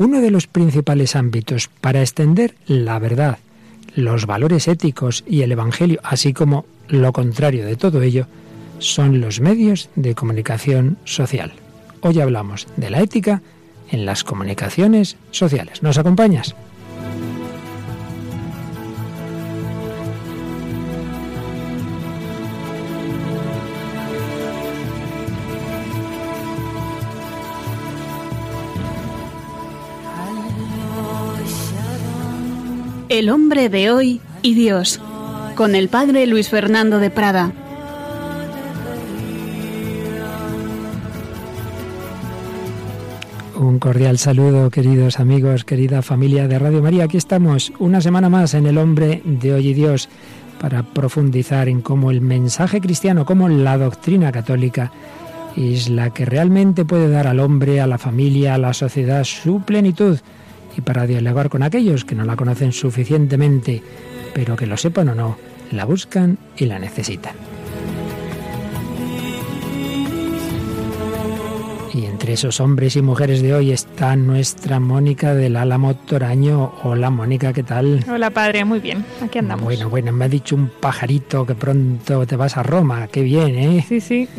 uno de los principales ámbitos para extender la verdad, los valores éticos y el Evangelio, así como lo contrario de todo ello, son los medios de comunicación social. Hoy hablamos de la ética en las comunicaciones sociales. ¿Nos acompañas? El hombre de hoy y Dios, con el padre Luis Fernando de Prada. Un cordial saludo, queridos amigos, querida familia de Radio María. Aquí estamos una semana más en El hombre de hoy y Dios para profundizar en cómo el mensaje cristiano, cómo la doctrina católica es la que realmente puede dar al hombre, a la familia, a la sociedad su plenitud y para dialogar con aquellos que no la conocen suficientemente, pero que lo sepan o no, la buscan y la necesitan. Y entre esos hombres y mujeres de hoy está nuestra Mónica del Álamo Toraño. Hola Mónica, ¿qué tal? Hola padre, muy bien, aquí andamos. Bueno, bueno, me ha dicho un pajarito que pronto te vas a Roma, qué bien, ¿eh? Sí, sí.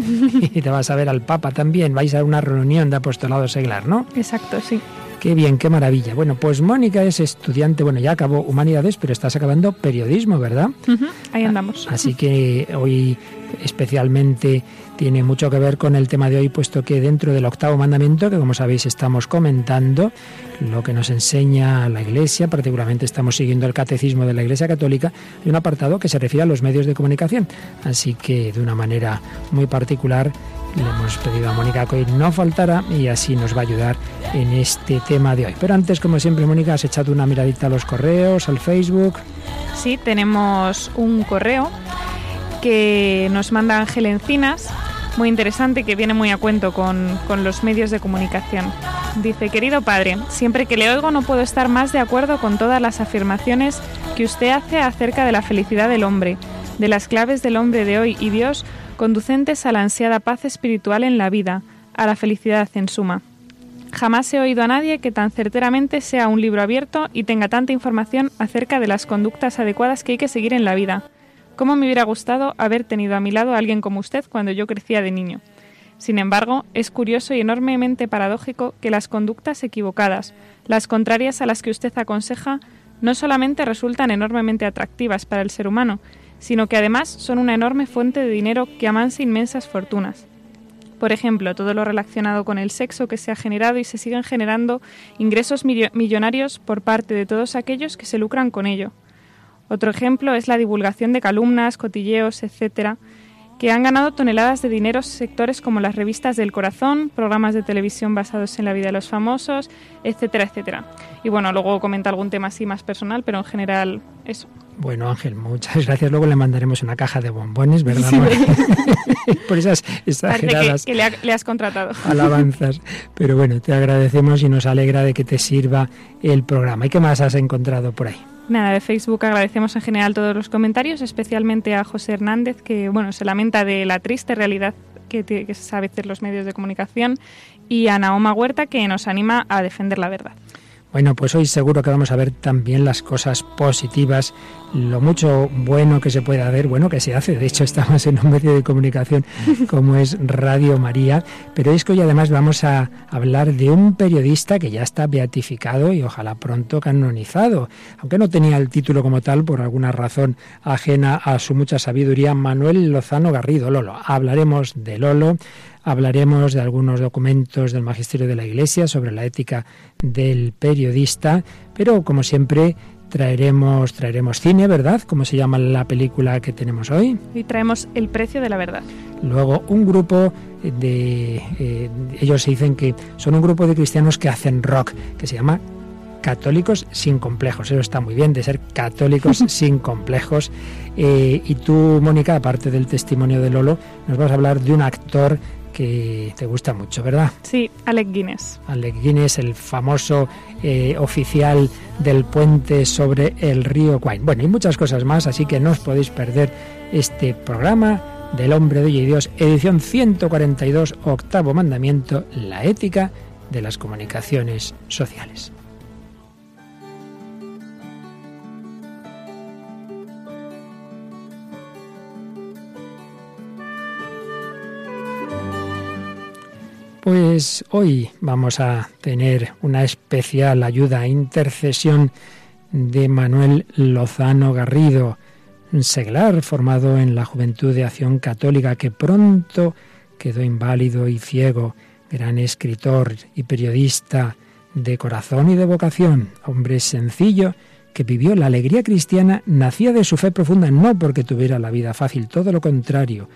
y te vas a ver al Papa también, vais a una reunión de apostolado seglar, ¿no? Exacto, sí. Qué bien, qué maravilla. Bueno, pues Mónica es estudiante, bueno, ya acabó humanidades, pero estás acabando periodismo, ¿verdad? Ahí andamos. Así que hoy especialmente tiene mucho que ver con el tema de hoy, puesto que dentro del octavo mandamiento, que como sabéis estamos comentando, lo que nos enseña la Iglesia, particularmente estamos siguiendo el catecismo de la Iglesia Católica, hay un apartado que se refiere a los medios de comunicación. Así que de una manera muy particular le hemos pedido a Mónica que hoy no faltara y así nos va a ayudar en este tema de hoy. Pero antes, como siempre, Mónica, has echado una miradita a los correos, al Facebook. Sí, tenemos un correo que nos manda Ángel Encinas, muy interesante, que viene muy a cuento con, con los medios de comunicación. Dice, querido padre, siempre que le oigo no puedo estar más de acuerdo con todas las afirmaciones que usted hace acerca de la felicidad del hombre, de las claves del hombre de hoy y Dios conducentes a la ansiada paz espiritual en la vida, a la felicidad en suma. Jamás he oído a nadie que tan certeramente sea un libro abierto y tenga tanta información acerca de las conductas adecuadas que hay que seguir en la vida. ¿Cómo me hubiera gustado haber tenido a mi lado a alguien como usted cuando yo crecía de niño? Sin embargo, es curioso y enormemente paradójico que las conductas equivocadas, las contrarias a las que usted aconseja, no solamente resultan enormemente atractivas para el ser humano, sino que además son una enorme fuente de dinero que amansa inmensas fortunas. Por ejemplo, todo lo relacionado con el sexo que se ha generado y se siguen generando ingresos millonarios por parte de todos aquellos que se lucran con ello. Otro ejemplo es la divulgación de calumnas, cotilleos, etcétera, que han ganado toneladas de dinero sectores como las revistas del corazón, programas de televisión basados en la vida de los famosos, etcétera, etcétera. Y bueno, luego comenta algún tema así más personal, pero en general eso. Bueno, Ángel, muchas gracias. Luego le mandaremos una caja de bombones, ¿verdad? Por esas exageradas que, le, has contratado. alabanzas. Pero bueno, te agradecemos y nos alegra de que te sirva el programa. ¿Y qué más has encontrado por ahí? Nada, de Facebook agradecemos en general todos los comentarios, especialmente a José Hernández, que bueno, se lamenta de la triste realidad que, que se sabe hacer los medios de comunicación, y a Naoma Huerta, que nos anima a defender la verdad. Bueno, pues hoy seguro que vamos a ver también las cosas positivas, lo mucho bueno que se puede hacer, bueno que se hace. De hecho, estamos en un medio de comunicación como es Radio María, pero es que hoy además vamos a hablar de un periodista que ya está beatificado y ojalá pronto canonizado, aunque no tenía el título como tal por alguna razón ajena a su mucha sabiduría, Manuel Lozano Garrido, Lolo. Hablaremos de Lolo Hablaremos de algunos documentos del Magisterio de la Iglesia sobre la ética del periodista, pero como siempre traeremos traeremos cine, ¿verdad? ¿Cómo se llama la película que tenemos hoy? Y traemos El precio de la verdad. Luego un grupo de eh, ellos se dicen que son un grupo de cristianos que hacen rock, que se llama católicos sin complejos. Eso está muy bien, de ser católicos sin complejos. Eh, y tú, Mónica, aparte del testimonio de Lolo, nos vas a hablar de un actor que te gusta mucho, ¿verdad? Sí, Alec Guinness. Alec Guinness, el famoso eh, oficial del puente sobre el río Quine. Bueno, y muchas cosas más, así que no os podéis perder este programa del hombre de hoy y Dios, edición 142, octavo mandamiento, la ética de las comunicaciones sociales. Pues hoy vamos a tener una especial ayuda, intercesión de Manuel Lozano Garrido, un seglar formado en la Juventud de Acción Católica que pronto quedó inválido y ciego, gran escritor y periodista de corazón y de vocación, hombre sencillo que vivió la alegría cristiana, nacía de su fe profunda no porque tuviera la vida fácil, todo lo contrario,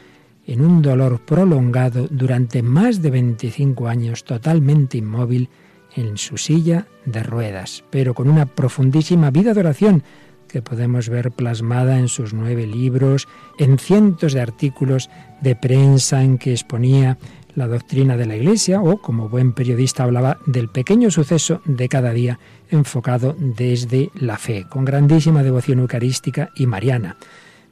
en un dolor prolongado durante más de 25 años, totalmente inmóvil en su silla de ruedas, pero con una profundísima vida de oración que podemos ver plasmada en sus nueve libros, en cientos de artículos de prensa en que exponía la doctrina de la Iglesia o, como buen periodista, hablaba del pequeño suceso de cada día enfocado desde la fe, con grandísima devoción eucarística y mariana.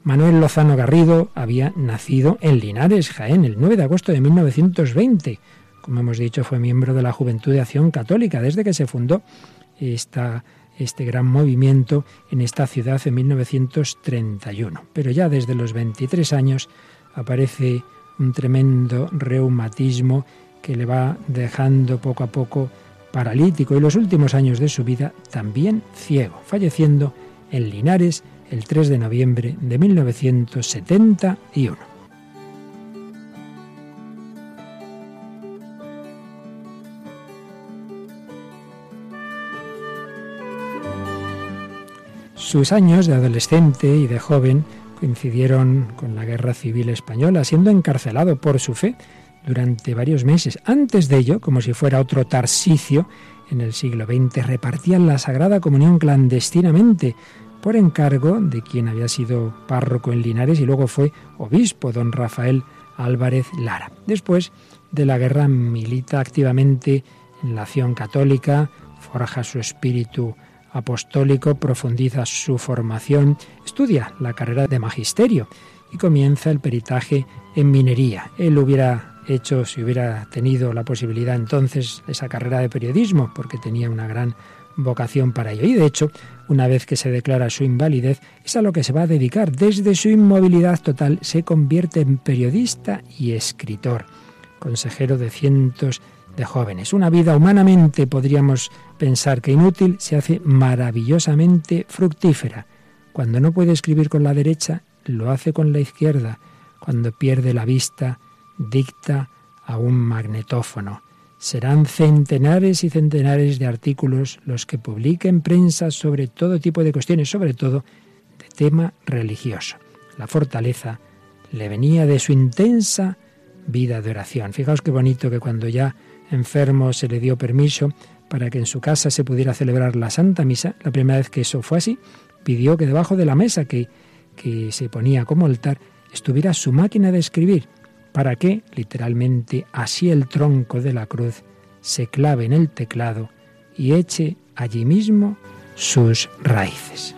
Manuel Lozano Garrido había nacido en Linares, Jaén, el 9 de agosto de 1920. Como hemos dicho, fue miembro de la Juventud de Acción Católica desde que se fundó este gran movimiento en esta ciudad en 1931. Pero ya desde los 23 años aparece un tremendo reumatismo que le va dejando poco a poco paralítico y los últimos años de su vida también ciego, falleciendo en Linares el 3 de noviembre de 1971. Sus años de adolescente y de joven coincidieron con la Guerra Civil Española, siendo encarcelado por su fe durante varios meses. Antes de ello, como si fuera otro Tarsicio, en el siglo XX repartían la Sagrada Comunión clandestinamente, por encargo de quien había sido párroco en Linares y luego fue obispo, don Rafael Álvarez Lara. Después de la guerra milita activamente en la acción católica, forja su espíritu apostólico, profundiza su formación, estudia la carrera de magisterio y comienza el peritaje en minería. Él hubiera hecho, si hubiera tenido la posibilidad entonces, esa carrera de periodismo, porque tenía una gran vocación para ello. Y de hecho, una vez que se declara su invalidez, es a lo que se va a dedicar. Desde su inmovilidad total se convierte en periodista y escritor, consejero de cientos de jóvenes. Una vida humanamente podríamos pensar que inútil se hace maravillosamente fructífera. Cuando no puede escribir con la derecha, lo hace con la izquierda. Cuando pierde la vista, dicta a un magnetófono. Serán centenares y centenares de artículos los que publique en prensa sobre todo tipo de cuestiones, sobre todo de tema religioso. La fortaleza le venía de su intensa vida de oración. Fijaos qué bonito que cuando ya enfermo se le dio permiso para que en su casa se pudiera celebrar la Santa Misa, la primera vez que eso fue así, pidió que debajo de la mesa que, que se ponía como altar estuviera su máquina de escribir para que, literalmente, así el tronco de la cruz se clave en el teclado y eche allí mismo sus raíces.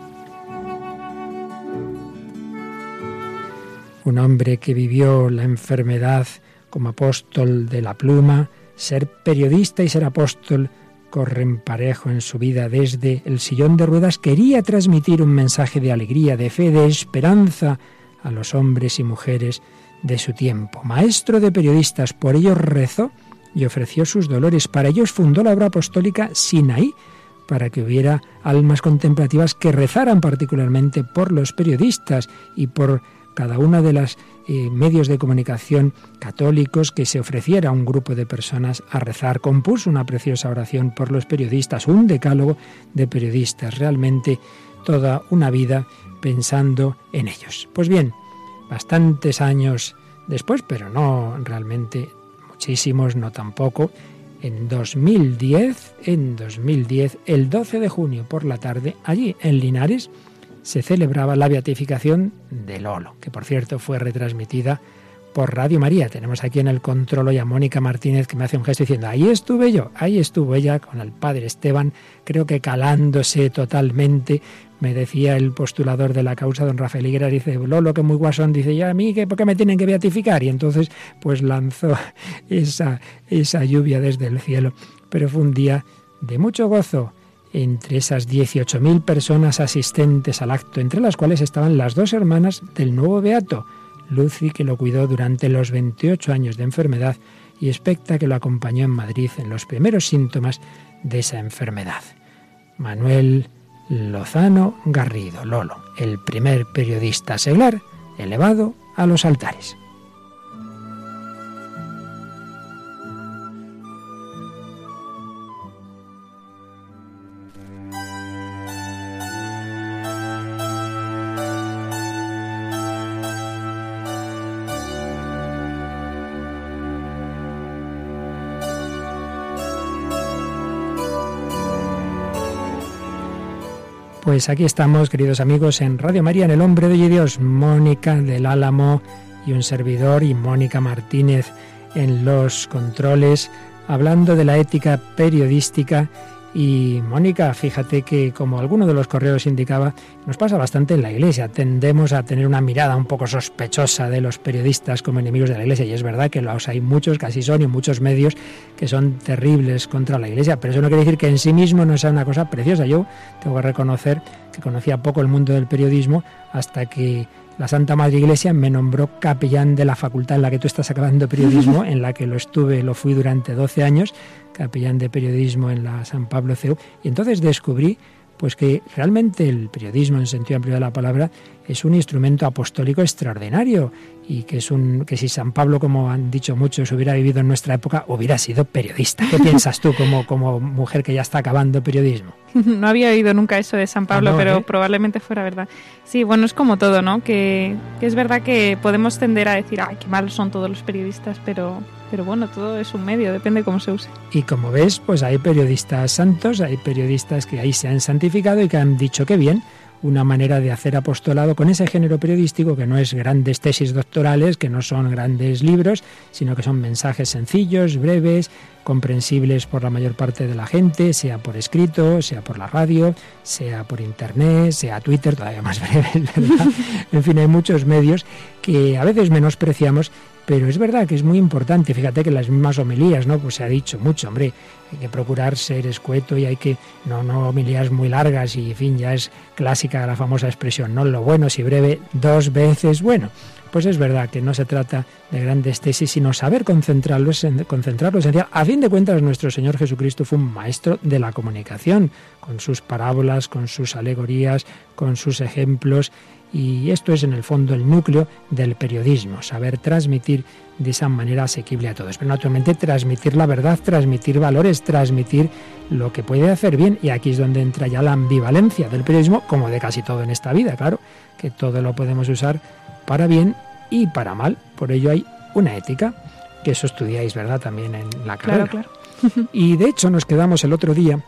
Un hombre que vivió la enfermedad como apóstol de la pluma, ser periodista y ser apóstol corren parejo en su vida desde el sillón de ruedas, quería transmitir un mensaje de alegría, de fe, de esperanza a los hombres y mujeres de su tiempo. Maestro de periodistas, por ello rezó y ofreció sus dolores. Para ellos fundó la obra apostólica Sinaí, para que hubiera almas contemplativas que rezaran particularmente por los periodistas y por cada una de las eh, medios de comunicación católicos que se ofreciera a un grupo de personas a rezar. Compuso una preciosa oración por los periodistas, un decálogo de periodistas, realmente toda una vida pensando en ellos. Pues bien, bastantes años después, pero no realmente muchísimos, no tampoco. En 2010, en 2010, el 12 de junio por la tarde, allí en Linares, se celebraba la beatificación de Lolo, que por cierto fue retransmitida por Radio María. Tenemos aquí en el control hoy a Mónica Martínez que me hace un gesto diciendo, ahí estuve yo, ahí estuvo ella con el padre Esteban, creo que calándose totalmente. Me decía el postulador de la causa, don Rafael Higuera, dice, Lolo, que muy guasón, dice, ya a mí, ¿por qué me tienen que beatificar? Y entonces, pues lanzó esa, esa lluvia desde el cielo. Pero fue un día de mucho gozo entre esas 18.000 personas asistentes al acto, entre las cuales estaban las dos hermanas del nuevo Beato, Lucy, que lo cuidó durante los 28 años de enfermedad, y Especta, que lo acompañó en Madrid en los primeros síntomas de esa enfermedad. Manuel Lozano Garrido, Lolo, el primer periodista seglar elevado a los altares. Pues aquí estamos, queridos amigos, en Radio María, en El Hombre de Dios, Mónica del Álamo y un servidor, y Mónica Martínez en los controles, hablando de la ética periodística y Mónica, fíjate que como alguno de los correos indicaba, nos pasa bastante en la Iglesia. Tendemos a tener una mirada un poco sospechosa de los periodistas como enemigos de la Iglesia. Y es verdad que los hay muchos, casi son, y muchos medios que son terribles contra la Iglesia. Pero eso no quiere decir que en sí mismo no sea una cosa preciosa. Yo tengo que reconocer que conocía poco el mundo del periodismo hasta que la Santa Madre Iglesia me nombró capellán de la facultad en la que tú estás acabando periodismo, en la que lo estuve, lo fui durante 12 años, capellán de periodismo en la San Pablo CEU, y entonces descubrí pues que realmente el periodismo en sentido amplio de la palabra es un instrumento apostólico extraordinario y que es un que si San Pablo, como han dicho muchos, hubiera vivido en nuestra época, hubiera sido periodista. ¿Qué piensas tú como, como mujer que ya está acabando periodismo? No había oído nunca eso de San Pablo, ah, pero ¿eh? probablemente fuera verdad. Sí, bueno, es como todo, ¿no? Que, que, es verdad que podemos tender a decir, ay, qué malos son todos los periodistas, pero, pero bueno, todo es un medio, depende cómo se use. Y como ves, pues hay periodistas santos, hay periodistas que ahí se han santificado y que han dicho que bien, una manera de hacer apostolado con ese género periodístico que no es grandes tesis doctorales, que no son grandes libros, sino que son mensajes sencillos, breves, comprensibles por la mayor parte de la gente, sea por escrito, sea por la radio, sea por internet, sea Twitter, todavía más breve, ¿verdad? en fin, hay muchos medios que a veces menospreciamos pero es verdad que es muy importante, fíjate que las mismas homilías, ¿no? Pues se ha dicho mucho, hombre, hay que procurar ser escueto y hay que, no, no homilías muy largas y, en fin, ya es clásica la famosa expresión, no lo bueno si breve, dos veces bueno. Pues es verdad que no se trata de grandes tesis, sino saber concentrarlos en, concentrarlos en A fin de cuentas, nuestro Señor Jesucristo fue un maestro de la comunicación, con sus parábolas, con sus alegorías, con sus ejemplos, y esto es en el fondo el núcleo del periodismo, saber transmitir de esa manera asequible a todos. Pero naturalmente transmitir la verdad, transmitir valores, transmitir lo que puede hacer bien. Y aquí es donde entra ya la ambivalencia del periodismo, como de casi todo en esta vida, claro, que todo lo podemos usar para bien y para mal. Por ello hay una ética, que eso estudiáis, ¿verdad? También en la carrera. Claro, claro. Y de hecho nos quedamos el otro día,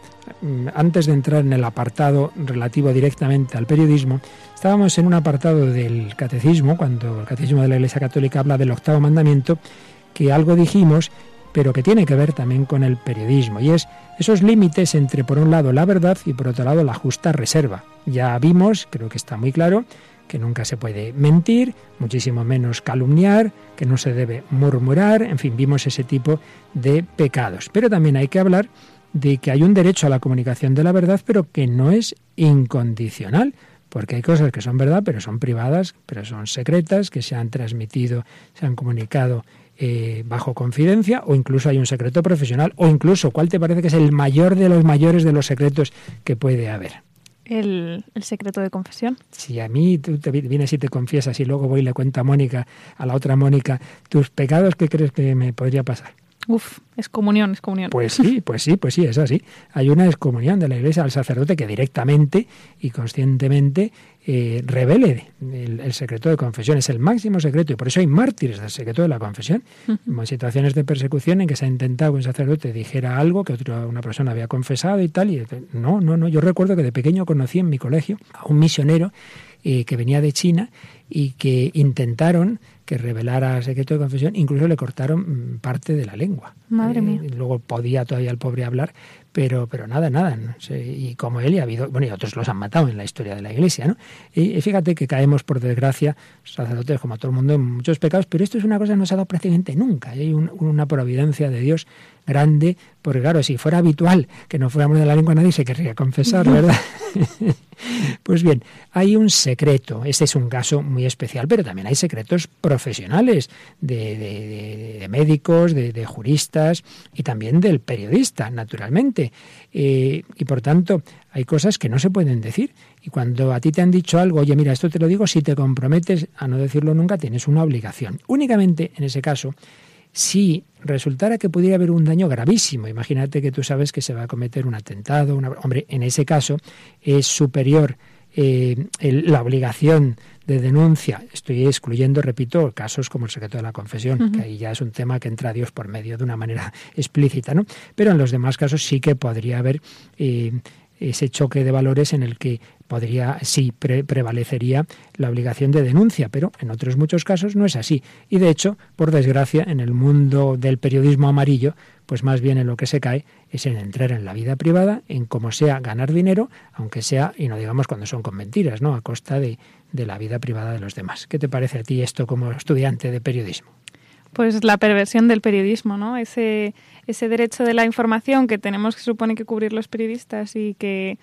antes de entrar en el apartado relativo directamente al periodismo, estábamos en un apartado del catecismo, cuando el catecismo de la Iglesia Católica habla del octavo mandamiento, que algo dijimos, pero que tiene que ver también con el periodismo, y es esos límites entre, por un lado, la verdad y, por otro lado, la justa reserva. Ya vimos, creo que está muy claro, que nunca se puede mentir, muchísimo menos calumniar, que no se debe murmurar, en fin, vimos ese tipo de pecados. Pero también hay que hablar de que hay un derecho a la comunicación de la verdad, pero que no es incondicional, porque hay cosas que son verdad, pero son privadas, pero son secretas, que se han transmitido, se han comunicado eh, bajo confidencia, o incluso hay un secreto profesional, o incluso, ¿cuál te parece que es el mayor de los mayores de los secretos que puede haber? el, secreto de confesión. Si a mí tú te vienes y te confiesas y luego voy y le cuento a Mónica, a la otra Mónica, tus pecados, ¿qué crees que me podría pasar? Uf, es comunión, es comunión. Pues sí, pues sí, pues sí, es así. Hay una excomunión de la Iglesia al sacerdote que directamente y conscientemente eh, revele el, secreto de confesión. Es el máximo secreto y por eso hay mártires del secreto de la confesión. En situaciones de persecución en que se ha intentado que un sacerdote dijera algo que otra una persona había confesado y tal. Y no, no, no. Yo recuerdo que de pequeño conocí en mi colegio a un misionero eh, que venía de China y que intentaron que revelara secreto de confesión, incluso le cortaron mm, parte de la lengua. Madre mía. Eh, luego podía todavía el pobre hablar, pero, pero nada, nada. y como él, y ha habido, bueno, y otros los han matado en la historia de la Iglesia, ¿no? Y, fíjate que caemos, por desgracia, sacerdotes como todo el mundo, en muchos pecados, pero esto es una cosa que no se ha dado prácticamente nunca. Hay una providencia de Dios grande, porque claro, si fuera habitual que no fuéramos de la lengua, nadie se querría confesar, ¿verdad? pues bien, hay un secreto, este es un caso muy especial, pero también hay secretos profesionales de, médicos, de, juristas y también del periodista, naturalmente. Eh, y por tanto, hay cosas que no se pueden decir. Y cuando a ti te han dicho algo, oye, mira, esto te lo digo, si te comprometes a no decirlo nunca, tienes una obligación. Únicamente en ese caso, si resultara que pudiera haber un daño gravísimo, imagínate que tú sabes que se va a cometer un atentado, hombre, en ese caso es superior eh, la obligación de denuncia, estoy excluyendo, repito, casos como el secreto de la confesión, que ahí ya es un tema que entra a Dios por medio de una manera explícita, ¿no? Pero en los demás casos sí que podría haber eh, ese choque de valores en el que podría, sí, prevalecería la obligación de denuncia, pero en otros muchos casos no es así. Y de hecho, por desgracia, en el mundo del periodismo amarillo, pues más bien en lo que se cae es en entrar en la vida privada, en como sea ganar dinero, aunque sea, y no digamos cuando son con mentiras, ¿no? A costa de, de la vida privada de los demás. ¿Qué te parece a ti esto como estudiante de periodismo? Pues la perversión del periodismo, ¿no? Ese, ese derecho de la información que tenemos que supone que cubrir los periodistas y que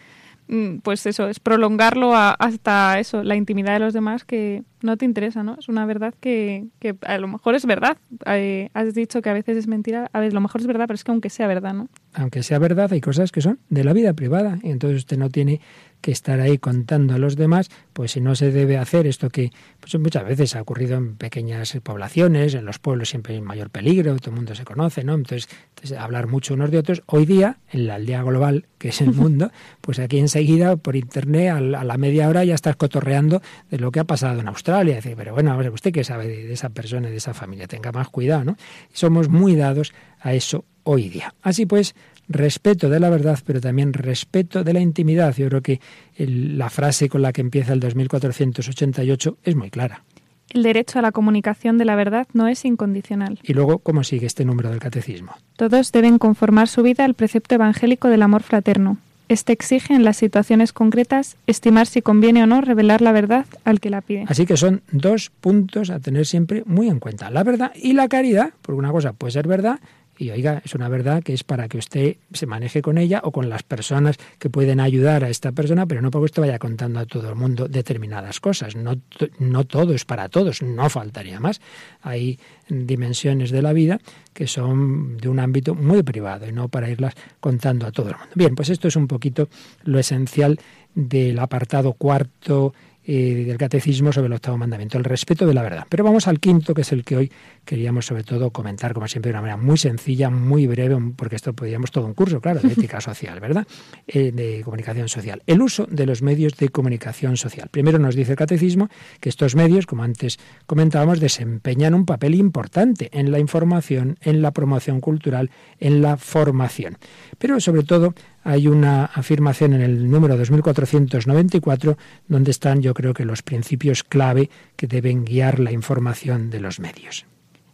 pues eso, es prolongarlo hasta eso, la intimidad de los demás que no te interesa, ¿no? Es una verdad que, que a lo mejor es verdad. Eh, has dicho que a veces es mentira, a ver, lo mejor es verdad, pero es que aunque sea verdad, ¿no? Aunque sea verdad, hay cosas que son de la vida privada y entonces usted no tiene que estar ahí contando a los demás, pues si no se debe hacer esto que pues muchas veces ha ocurrido en pequeñas poblaciones, en los pueblos siempre hay mayor peligro, todo el mundo se conoce, ¿no? Entonces, hablar mucho unos de otros. Hoy día, en la aldea global, que es el mundo, pues aquí enseguida por internet a la, media hora ya estás cotorreando de lo que ha pasado en Australia. Dice, pero bueno, ¿usted qué sabe de, de esa persona y de esa familia? Tenga más cuidado, ¿no? Somos muy dados a eso hoy día. Así pues, respeto de la verdad, pero también respeto de la intimidad. Yo creo que la frase con la que empieza el 2488 es muy clara. El derecho a la comunicación de la verdad no es incondicional. Y luego, ¿cómo sigue este número del catecismo? Todos deben conformar su vida al precepto evangélico del amor fraterno. Este exige en las situaciones concretas estimar si conviene o no revelar la verdad al que la pide. Así que son dos puntos a tener siempre muy en cuenta. La verdad y la caridad, porque una cosa puede ser verdad y oiga, es una verdad que es para que usted se maneje con ella o con las personas que pueden ayudar a esta persona, pero no porque usted vaya contando a todo el mundo determinadas cosas. No, no todo es para todos, no faltaría más. Hay dimensiones de la vida que son de un ámbito muy privado y no para irlas contando a todo el mundo. Bien, pues esto es un poquito lo esencial del apartado cuarto eh, del catecismo sobre el octavo mandamiento, el respeto de la verdad. Pero vamos al quinto, que es el que hoy queríamos sobre todo comentar, como siempre, de una manera muy sencilla, muy breve, porque esto podríamos todo un curso, claro, de ética social, ¿verdad? Eh, de comunicación social. El uso de los medios de comunicación social. Primero nos dice el catecismo que estos medios, como antes comentábamos, desempeñan un papel importante en la información, en la promoción cultural, en la formación. Pero sobre todo hay una afirmación en el número 2494 donde están yo creo que los principios clave que deben guiar la información de los medios.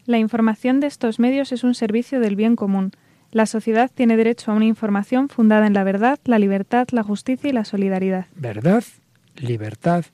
La información de estos medios es un servicio del bien común. La sociedad tiene derecho a una información fundada en la verdad, la libertad, la justicia y la solidaridad. Verdad, libertad,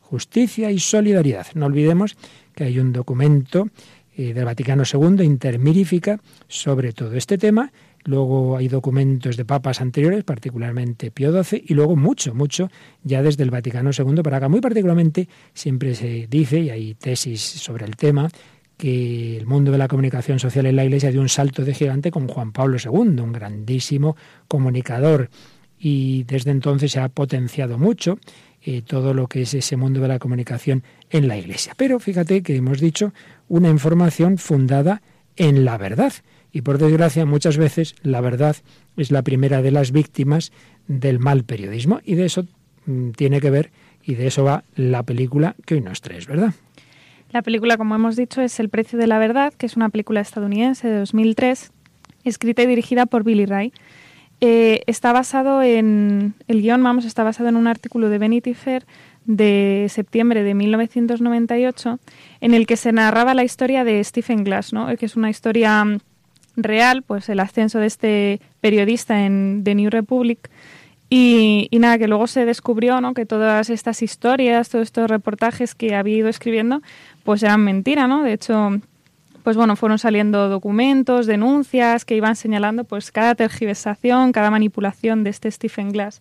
justicia y solidaridad. No olvidemos que hay un documento eh, del Vaticano II, Intermirifica, sobre todo este tema Luego hay documentos de papas anteriores, particularmente Pío XII, y luego mucho, mucho ya desde el Vaticano II para acá. Muy particularmente siempre se dice, y hay tesis sobre el tema, que el mundo de la comunicación social en la Iglesia dio un salto de gigante con Juan Pablo II, un grandísimo comunicador. Y desde entonces se ha potenciado mucho eh, todo lo que es ese mundo de la comunicación en la Iglesia. Pero fíjate que hemos dicho una información fundada en la verdad. Y por desgracia, muchas veces la verdad es la primera de las víctimas del mal periodismo. Y de eso mm, tiene que ver y de eso va la película que hoy nos traes, ¿verdad? La película, como hemos dicho, es El precio de la verdad, que es una película estadounidense de 2003, escrita y dirigida por Billy Ray. Eh, está basado en, el guion, vamos, está basado en un artículo de Vanity Fair de septiembre de 1998, en el que se narraba la historia de Stephen Glass, ¿no? que es una historia real, pues el ascenso de este periodista en The New Republic. Y, y, nada, que luego se descubrió ¿no? que todas estas historias, todos estos reportajes que había ido escribiendo, pues eran mentira, ¿no? De hecho, pues bueno, fueron saliendo documentos, denuncias que iban señalando pues cada tergiversación, cada manipulación de este Stephen Glass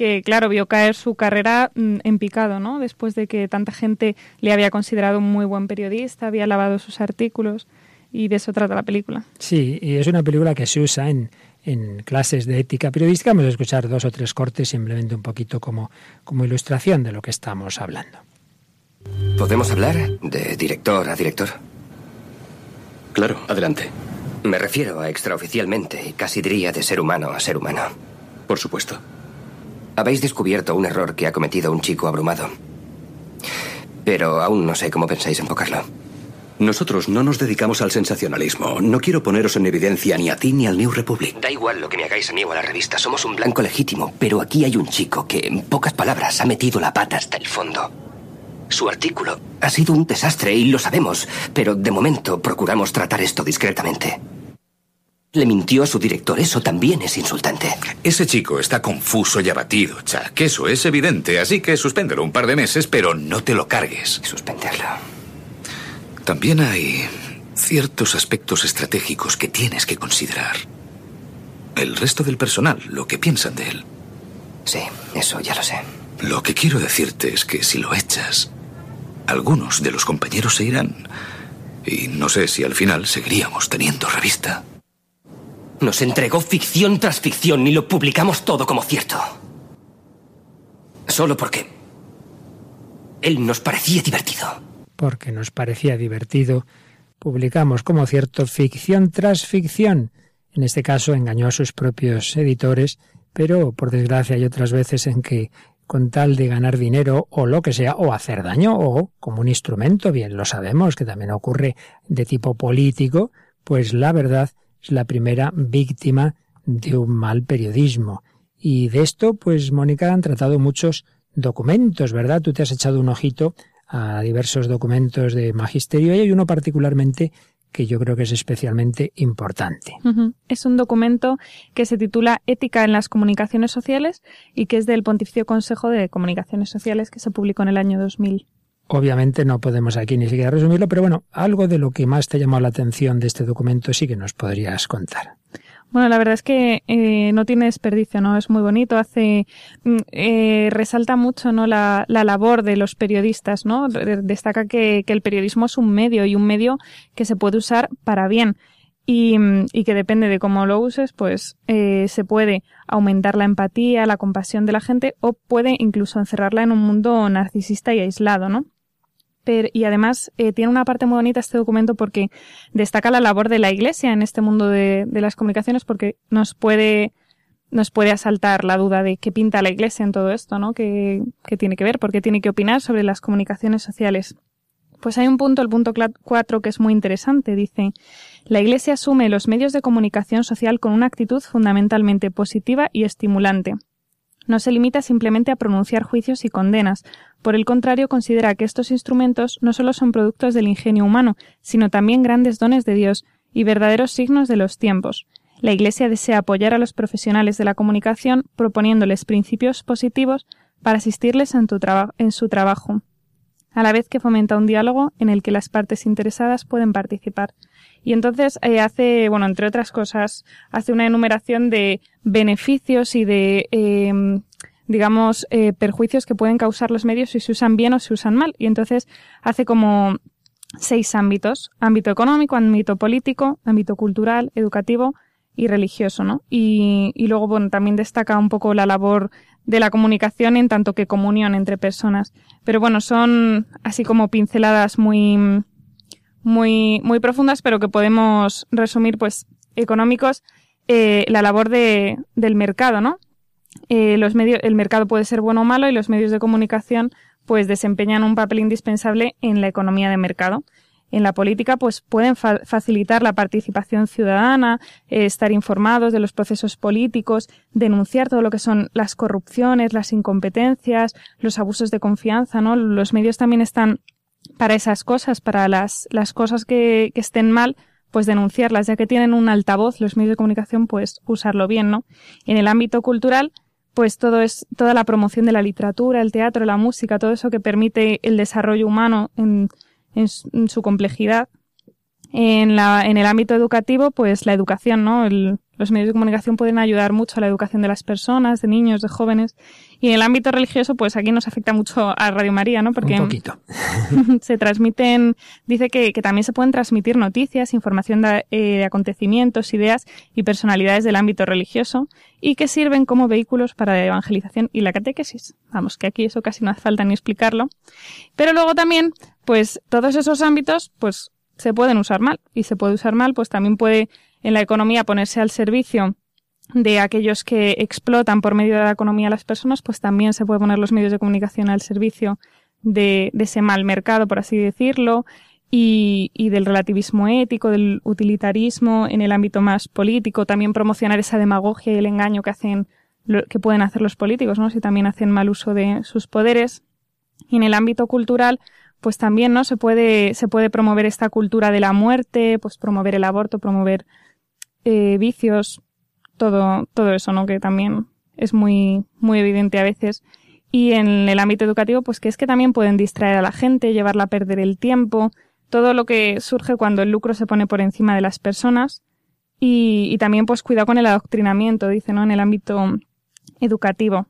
que claro, vio caer su carrera mm, en picado, ¿no? Después de que tanta gente le había considerado un muy buen periodista, había lavado sus artículos y de eso trata la película. Sí, y es una película que se usa en, en clases de ética periodística. Vamos a escuchar dos o tres cortes simplemente un poquito como, como ilustración de lo que estamos hablando. ¿Podemos hablar de director a director? Claro, adelante. Me refiero a extraoficialmente y casi diría de ser humano a ser humano. Por supuesto. Habéis descubierto un error que ha cometido un chico abrumado. Pero aún no sé cómo pensáis enfocarlo. Nosotros no nos dedicamos al sensacionalismo. No quiero poneros en evidencia ni a ti ni al New Republic. Da igual lo que me hagáis a mí o a la revista. Somos un blanco legítimo. Pero aquí hay un chico que, en pocas palabras, ha metido la pata hasta el fondo. Su artículo ha sido un desastre y lo sabemos, pero de momento procuramos tratar esto discretamente. Le mintió a su director, eso también es insultante. Ese chico está confuso y abatido, Chuck. Eso es evidente, así que suspéndelo un par de meses, pero no te lo cargues. Suspenderlo. También hay ciertos aspectos estratégicos que tienes que considerar. El resto del personal, lo que piensan de él. Sí, eso ya lo sé. Lo que quiero decirte es que si lo echas, algunos de los compañeros se irán. Y no sé si al final seguiríamos teniendo revista. Nos entregó ficción tras ficción y lo publicamos todo como cierto. Solo porque él nos parecía divertido. Porque nos parecía divertido, publicamos como cierto ficción tras ficción. En este caso engañó a sus propios editores, pero por desgracia hay otras veces en que con tal de ganar dinero o lo que sea, o hacer daño, o como un instrumento, bien lo sabemos, que también ocurre de tipo político, pues la verdad es la primera víctima de un mal periodismo. Y de esto, pues Mónica, han tratado muchos documentos, ¿verdad? Tú te has echado un ojito a diversos documentos de magisterio y hay uno particularmente que yo creo que es especialmente importante. Es un documento que se titula Ética en las comunicaciones sociales y que es del Pontificio Consejo de Comunicaciones Sociales que se publicó en el año 2000. Obviamente no podemos aquí ni siquiera resumirlo, pero bueno, algo de lo que más te ha llamado la atención de este documento sí que nos podrías contar. Bueno, la verdad es que eh, no tiene desperdicio, ¿no? Es muy bonito, hace, mm, eh, resalta mucho, ¿no? La, la, labor de los periodistas, ¿no? Destaca que, que, el periodismo es un medio y un medio que se puede usar para bien. Y, mm, y que depende de cómo lo uses, pues eh, se puede aumentar la empatía, la compasión de la gente o puede incluso encerrarla en un mundo narcisista y aislado, ¿no? Y además eh, tiene una parte muy bonita este documento porque destaca la labor de la Iglesia en este mundo de, las comunicaciones porque nos puede nos puede asaltar la duda de qué pinta la Iglesia en todo esto, ¿no? ¿Qué, qué tiene que ver? ¿Por qué tiene que opinar sobre las comunicaciones sociales? Pues hay un punto, el punto 4, que es muy interesante. Dice, la Iglesia asume los medios de comunicación social con una actitud fundamentalmente positiva y estimulante no se limita simplemente a pronunciar juicios y condenas. Por el contrario, considera que estos instrumentos no solo son productos del ingenio humano, sino también grandes dones de Dios y verdaderos signos de los tiempos. La Iglesia desea apoyar a los profesionales de la comunicación proponiéndoles principios positivos para asistirles en, en su trabajo, a la vez que fomenta un diálogo en el que las partes interesadas pueden participar. Y entonces eh, hace, bueno, entre otras cosas, hace una enumeración de beneficios y de, eh, digamos, eh, perjuicios que pueden causar los medios si se usan bien o se usan mal. Y entonces hace como seis ámbitos. Ámbito económico, ámbito político, ámbito cultural, educativo y religioso, ¿no? Y, y luego, bueno, también destaca un poco la labor de la comunicación en tanto que comunión entre personas. Pero bueno, son así como pinceladas muy, muy, muy profundas, pero que podemos resumir, pues, económicos, eh, la labor de, del mercado, ¿no? eh, los medios, el mercado puede ser bueno o malo y los medios de comunicación pues desempeñan un papel indispensable en la economía de mercado. En la política, pues pueden facilitar la participación ciudadana, eh, estar informados de los procesos políticos, denunciar todo lo que son las corrupciones, las incompetencias, los abusos de confianza, ¿no? Los medios también están para esas cosas, para las, las cosas que, que estén mal, pues denunciarlas, ya que tienen un altavoz, los medios de comunicación, pues usarlo bien, ¿no? En el ámbito cultural, pues todo es, toda la promoción de la literatura, el teatro, la música, todo eso que permite el desarrollo humano en, en, su complejidad. En, la, en el ámbito educativo, pues la educación, ¿no? El, los medios de comunicación pueden ayudar mucho a la educación de las personas, de niños, de jóvenes. Y en el ámbito religioso, pues aquí nos afecta mucho a Radio María, ¿no? Porque Un poquito. se transmiten, dice que, que, también se pueden transmitir noticias, información de, eh, de, acontecimientos, ideas y personalidades del ámbito religioso y que sirven como vehículos para la evangelización y la catequesis. Vamos, que aquí eso casi no hace falta ni explicarlo. Pero luego también, pues todos esos ámbitos, pues se pueden usar mal y se puede usar mal, pues también puede en la economía ponerse al servicio de aquellos que explotan por medio de la economía a las personas, pues también se puede poner los medios de comunicación al servicio de, ese mal mercado, por así decirlo, y, y, del relativismo ético, del utilitarismo en el ámbito más político, también promocionar esa demagogia y el engaño que hacen, que pueden hacer los políticos, ¿no? Si también hacen mal uso de sus poderes. Y en el ámbito cultural, pues también, ¿no? Se puede, se puede promover esta cultura de la muerte, pues promover el aborto, promover eh, vicios, todo, todo eso, ¿no? Que también es muy, muy evidente a veces. Y en el ámbito educativo, pues que es que también pueden distraer a la gente, llevarla a perder el tiempo, todo lo que surge cuando el lucro se pone por encima de las personas. Y, y también, pues, cuidado con el adoctrinamiento, dice, ¿no? En el ámbito educativo.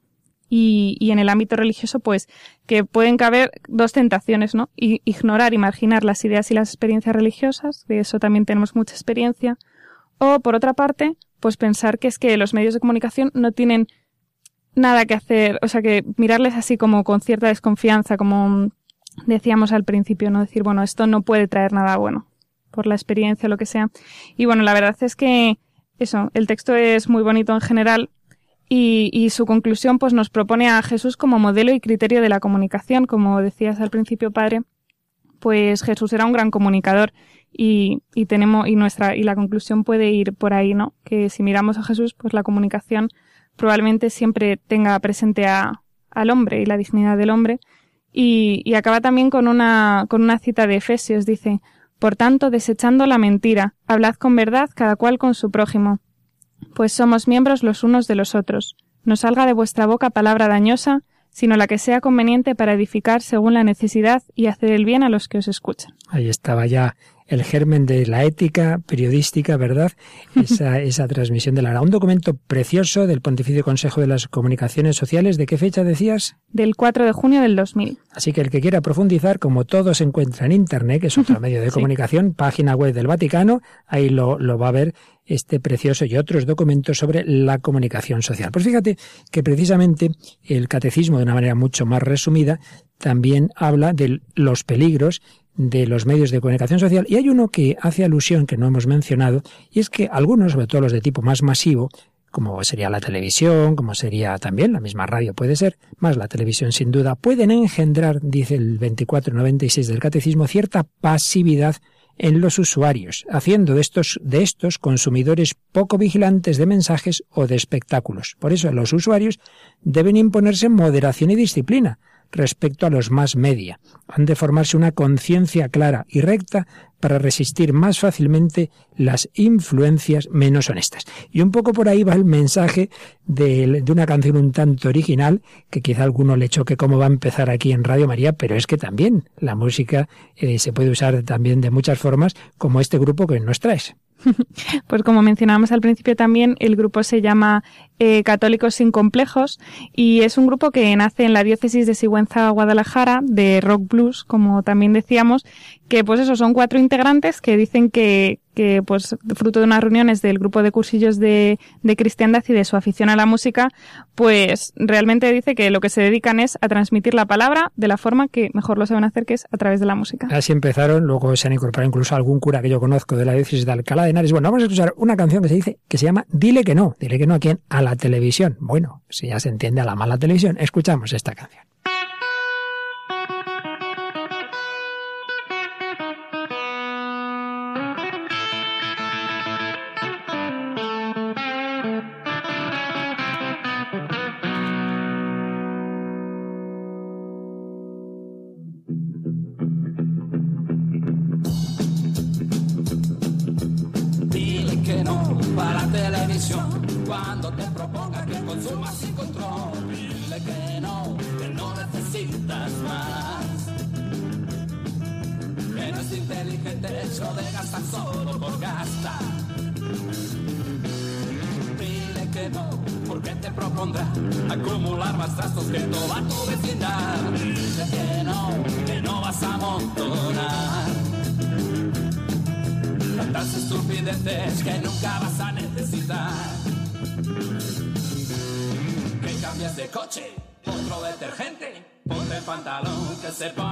Y, y, en el ámbito religioso, pues, que pueden caber dos tentaciones, ¿no? ignorar y marginar las ideas y las experiencias religiosas, de eso también tenemos mucha experiencia, o, por otra parte, pues pensar que es que los medios de comunicación no tienen nada que hacer, o sea, que mirarles así como con cierta desconfianza, como decíamos al principio, no decir, bueno, esto no puede traer nada bueno, por la experiencia o lo que sea. Y bueno, la verdad es que eso, el texto es muy bonito en general y, y su conclusión pues nos propone a Jesús como modelo y criterio de la comunicación, como decías al principio, padre, pues Jesús era un gran comunicador y, y tenemos, y nuestra, y la conclusión puede ir por ahí, ¿no? Que si miramos a Jesús, pues la comunicación probablemente siempre tenga presente a, al hombre y la dignidad del hombre. Y, y acaba también con una, con una cita de Efesios, dice, por tanto, desechando la mentira, hablad con verdad cada cual con su prójimo, pues somos miembros los unos de los otros. No salga de vuestra boca palabra dañosa, sino la que sea conveniente para edificar según la necesidad y hacer el bien a los que os escuchan. Ahí estaba ya el germen de la ética periodística, ¿verdad? Esa, esa transmisión de la Un documento precioso del Pontificio Consejo de las Comunicaciones Sociales. ¿De qué fecha decías? Del 4 de junio del 2000. Así que el que quiera profundizar, como todo se encuentra en Internet, que es otro medio de comunicación, página web del Vaticano, ahí lo, lo va a ver este precioso y otros documentos sobre la comunicación social. Pues fíjate que precisamente el catecismo, de una manera mucho más resumida, también habla de los peligros de los medios de comunicación social y hay uno que hace alusión que no hemos mencionado y es que algunos, sobre todo los de tipo más masivo, como sería la televisión, como sería también la misma radio puede ser, más la televisión sin duda, pueden engendrar, dice el 2496 del catecismo, cierta pasividad en los usuarios, haciendo de estos, de estos consumidores poco vigilantes de mensajes o de espectáculos. Por eso los usuarios deben imponerse moderación y disciplina, respecto a los más media. Han de formarse una conciencia clara y recta para resistir más fácilmente las influencias menos honestas. Y un poco por ahí va el mensaje de, una canción un tanto original, que quizá alguno le choque cómo va a empezar aquí en Radio María, pero es que también la música eh, se puede usar también de muchas formas, como este grupo que nos traes. Pues como mencionábamos al principio también, el grupo se llama eh, Católicos sin Complejos y es un grupo que nace en la diócesis de Sigüenza, Guadalajara, de rock blues, como también decíamos, que pues eso, son cuatro integrantes que dicen que, que pues fruto de unas reuniones del grupo de cursillos de, cristiandad y de su afición a la música, pues realmente dice que lo que se dedican es a transmitir la palabra de la forma que mejor lo saben hacer, que es a través de la música. Así empezaron, luego se han incorporado incluso algún cura que yo conozco de la diócesis de Alcalá de Henares. Bueno, vamos a escuchar una canción que se dice, que se llama Dile que no. Dile que no a quién? A la televisión. Bueno, si ya se entiende a la mala televisión, escuchamos esta canción. Step on.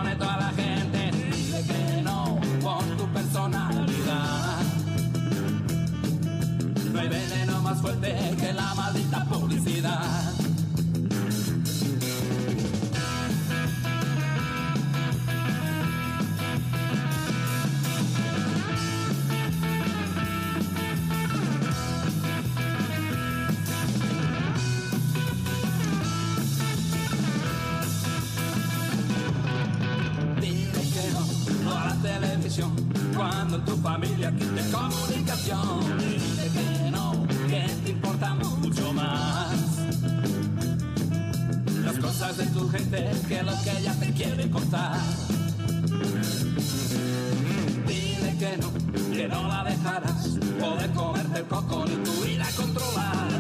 Cuando tu familia quite comunicación. Dice que no, que te importa mucho más. Las cosas de tu gente que lo que ella te quiere contar. Dile que no, que no la dejarás poder comerte el coco ni tu vida controlar.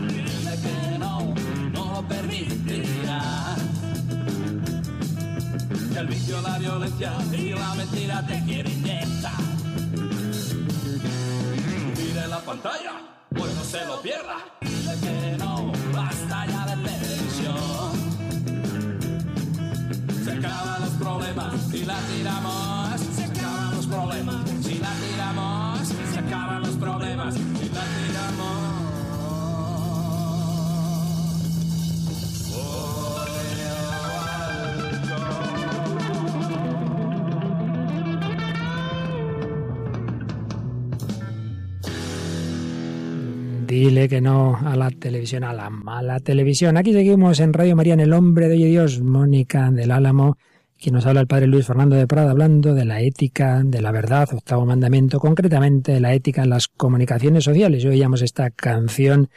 El vicio, la violencia y la mentira te quieren inyectar. Mire la pantalla, pues no se lo pierda. Dile que no a la televisión, a la mala televisión. Aquí seguimos en Radio María en El Hombre de Hoy Dios, Mónica del Álamo, quien nos habla el padre Luis Fernando de Prada, hablando de la ética, de la verdad, octavo mandamiento, concretamente de la ética en las comunicaciones sociales. Hoy oíamos esta canción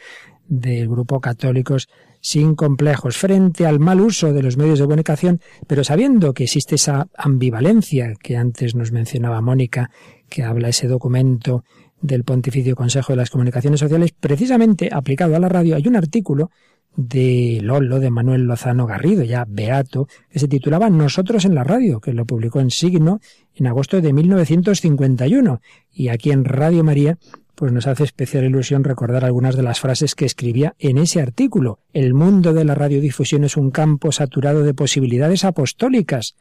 del grupo Católicos sin complejos frente al mal uso de los medios de comunicación, pero sabiendo que existe esa ambivalencia que antes nos mencionaba Mónica, que habla ese documento del Pontificio Consejo de las Comunicaciones Sociales, precisamente aplicado a la radio, hay un artículo de Lolo, de Manuel Lozano Garrido, ya beato, que se titulaba Nosotros en la radio, que lo publicó en Signo en agosto de 1951. Y aquí en Radio María, pues nos hace especial ilusión recordar algunas de las frases que escribía en ese artículo. El mundo de la radiodifusión es un campo saturado de posibilidades apostólicas,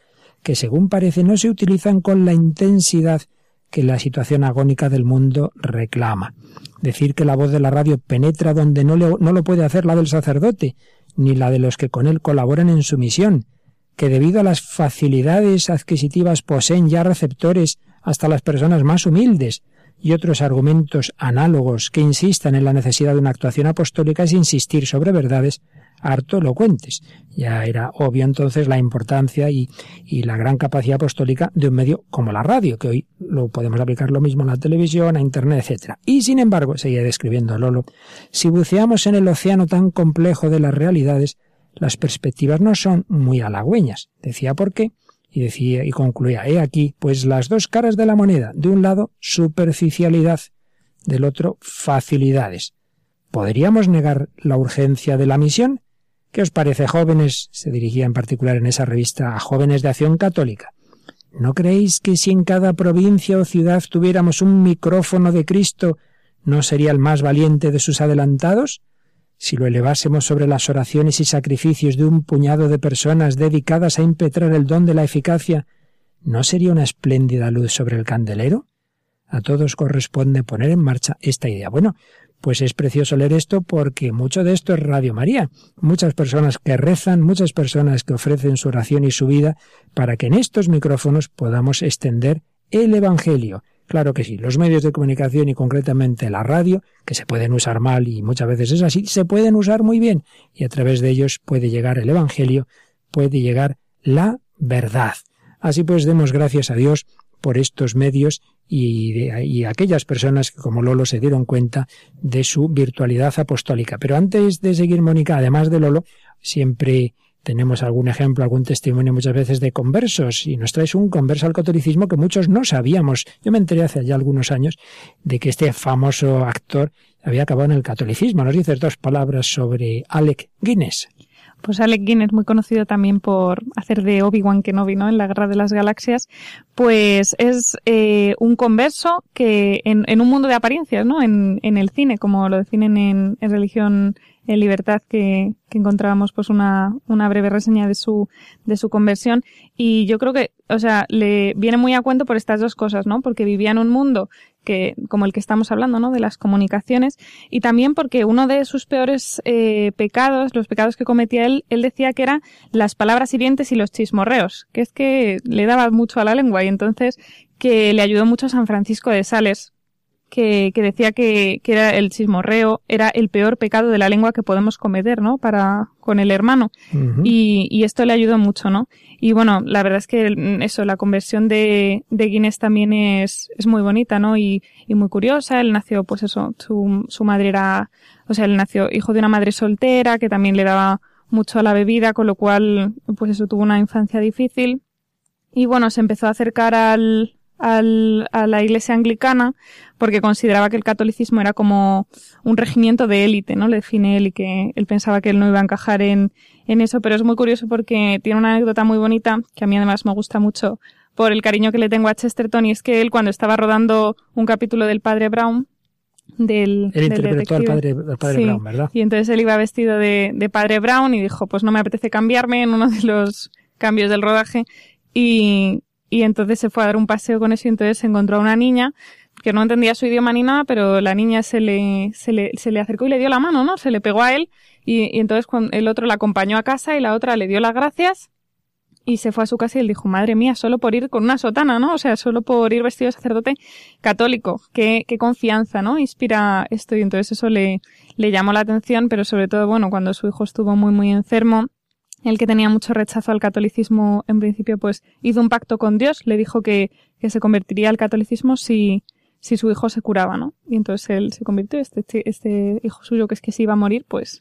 que según parece no se utilizan con la intensidad que la situación agónica del mundo reclama. Decir que la voz de la radio penetra donde no, no lo puede hacer la del sacerdote, ni la de los que con él colaboran en su misión, que debido a las facilidades adquisitivas poseen ya receptores hasta las personas más humildes, y otros argumentos análogos que insistan en la necesidad de una actuación apostólica es insistir sobre verdades harto elocuentes. Ya era obvio entonces la importancia y, la gran capacidad apostólica de un medio como la radio, que hoy lo podemos aplicar lo mismo a la televisión, a internet, etc. Y sin embargo, seguía describiendo Lolo, si buceamos en el océano tan complejo de las realidades, las perspectivas no son muy halagüeñas. Decía por qué, y decía y concluía, he aquí, pues las dos caras de la moneda, de un lado superficialidad, del otro facilidades. ¿Podríamos negar la urgencia de la misión? ¿Qué os parece, jóvenes? Se dirigía en particular en esa revista a jóvenes de acción católica. ¿No creéis que si en cada provincia o ciudad tuviéramos un micrófono de Cristo, no sería el más valiente de sus adelantados? Si lo elevásemos sobre las oraciones y sacrificios de un puñado de personas dedicadas a impetrar el don de la eficacia, ¿no sería una espléndida luz sobre el candelero? A todos corresponde poner en marcha esta idea. Bueno, pues es precioso leer esto porque mucho de esto es Radio María. Muchas personas que rezan, muchas personas que ofrecen su oración y su vida para que en estos micrófonos podamos extender el Evangelio. Claro que sí, los medios de comunicación y concretamente la radio, que se pueden usar mal y muchas veces es así, se pueden usar muy bien y a través de ellos puede llegar el Evangelio, puede llegar la verdad. Así pues, demos gracias a Dios por estos medios y, y, aquellas personas que como Lolo se dieron cuenta de su virtualidad apostólica. Pero antes de seguir, Mónica, además de Lolo, siempre tenemos algún ejemplo, algún testimonio muchas veces de conversos y nos traes un converso al catolicismo que muchos no sabíamos. Yo me enteré hace ya algunos años de que este famoso actor había acabado en el catolicismo. Nos dices dos palabras sobre Alec Guinness. Pues Alec Guinness, muy conocido también por hacer de Obi-Wan Kenobi, ¿no? En la Guerra de las Galaxias, pues es eh, un converso que en, en, un mundo de apariencias, ¿no? En, en el cine, como lo definen en, en religión en libertad que, que encontrábamos pues una, una breve reseña de su, de su conversión. Y yo creo que, o sea, le viene muy a cuento por estas dos cosas, ¿no? Porque vivía en un mundo que, como el que estamos hablando, ¿no? De las comunicaciones. Y también porque uno de sus peores eh, pecados, los pecados que cometía él, él decía que eran las palabras hirientes y los chismorreos, que es que le daba mucho a la lengua y entonces que le ayudó mucho a San Francisco de Sales, que, que decía que, que, era el chismorreo, era el peor pecado de la lengua que podemos cometer, ¿no? Para, con el hermano. Uh -huh. y, y, esto le ayudó mucho, ¿no? Y bueno, la verdad es que eso, la conversión de, de Guinness también es, es muy bonita, ¿no? Y, y muy curiosa. Él nació, pues eso, su, su madre era, o sea, él nació hijo de una madre soltera que también le daba mucho a la bebida, con lo cual, pues eso, tuvo una infancia difícil. Y bueno, se empezó a acercar al, al, a la iglesia anglicana porque consideraba que el catolicismo era como un regimiento de élite, ¿no? Le define él y que él pensaba que él no iba a encajar en, en eso, pero es muy curioso porque tiene una anécdota muy bonita que a mí además me gusta mucho por el cariño que le tengo a Chesterton y es que él cuando estaba rodando un capítulo del Padre Brown del, él interpretó al padre, al padre sí. Brown, ¿verdad? Y entonces él iba vestido de, de Padre Brown y dijo, pues no me apetece cambiarme en uno de los cambios del rodaje y, y entonces se fue a dar un paseo con eso y entonces se encontró a una niña que no entendía su idioma ni nada, pero la niña se le, se le, se le acercó y le dio la mano, ¿no? Se le pegó a él y, y entonces el otro la acompañó a casa y la otra le dio las gracias y se fue a su casa y él dijo, madre mía, solo por ir con una sotana, ¿no? O sea, solo por ir vestido de sacerdote católico. Qué, qué confianza, ¿no? Inspira esto y entonces eso le, le llamó la atención, pero sobre todo, bueno, cuando su hijo estuvo muy, muy enfermo, el que tenía mucho rechazo al catolicismo en principio, pues hizo un pacto con Dios, le dijo que, que se convertiría al catolicismo si, si su hijo se curaba, ¿no? Y entonces él se convirtió, este, este hijo suyo que es que se iba a morir, pues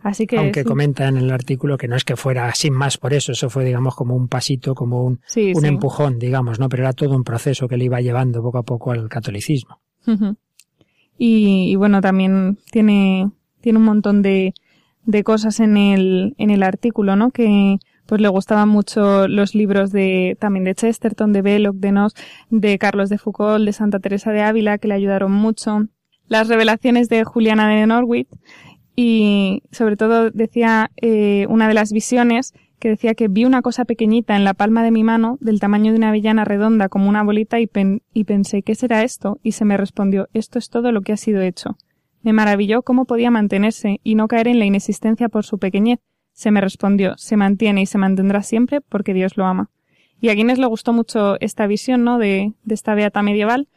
así que... Aunque sí. comenta en el artículo que no es que fuera sin más por eso, eso fue digamos como un pasito, como un, sí, un sí. empujón, digamos, ¿no? Pero era todo un proceso que le iba llevando poco a poco al catolicismo. Uh -huh. y, y bueno, también tiene, tiene un montón de, de cosas en el, en el artículo, ¿no? Que pues le gustaban mucho los libros de, también de Chesterton, de Belloc, de Nos, de Carlos de Foucault, de Santa Teresa de Ávila, que le ayudaron mucho. Las revelaciones de Juliana de Norwich y sobre todo decía eh, una de las visiones que decía que vi una cosa pequeñita en la palma de mi mano del tamaño de una avellana redonda como una bolita y, pen y pensé ¿qué será esto? y se me respondió esto es todo lo que ha sido hecho. Me maravilló cómo podía mantenerse y no caer en la inexistencia por su pequeñez. Se me respondió, se mantiene y se mantendrá siempre porque Dios lo ama. Y a Guinness le gustó mucho esta visión, ¿no? De, de esta beata medieval.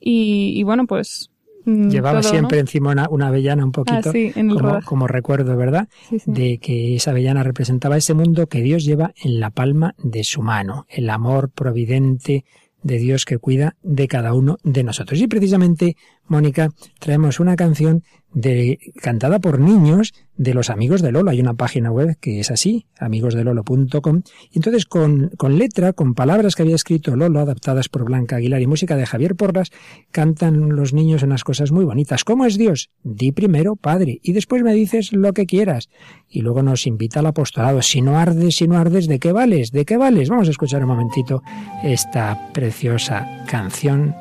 Y, y bueno, pues. Llevaba todo, siempre ¿no? encima una, una, avellana un poquito, ah, sí, como, como, recuerdo, ¿verdad? Sí, sí. De que esa avellana representaba ese mundo que Dios lleva en la palma de su mano, el amor providente de Dios que cuida de cada uno de nosotros. Y precisamente Mónica, traemos una canción de, cantada por niños de los amigos de Lolo. Hay una página web que es así, amigosdelolo.com. Y entonces con, con letra, con palabras que había escrito Lolo, adaptadas por Blanca Aguilar y música de Javier Porras, cantan los niños unas cosas muy bonitas. ¿Cómo es Dios? Di primero, Padre, y después me dices lo que quieras. Y luego nos invita al apostolado. Si no ardes, si no ardes, ¿de qué vales? ¿De qué vales? Vamos a escuchar un momentito esta preciosa canción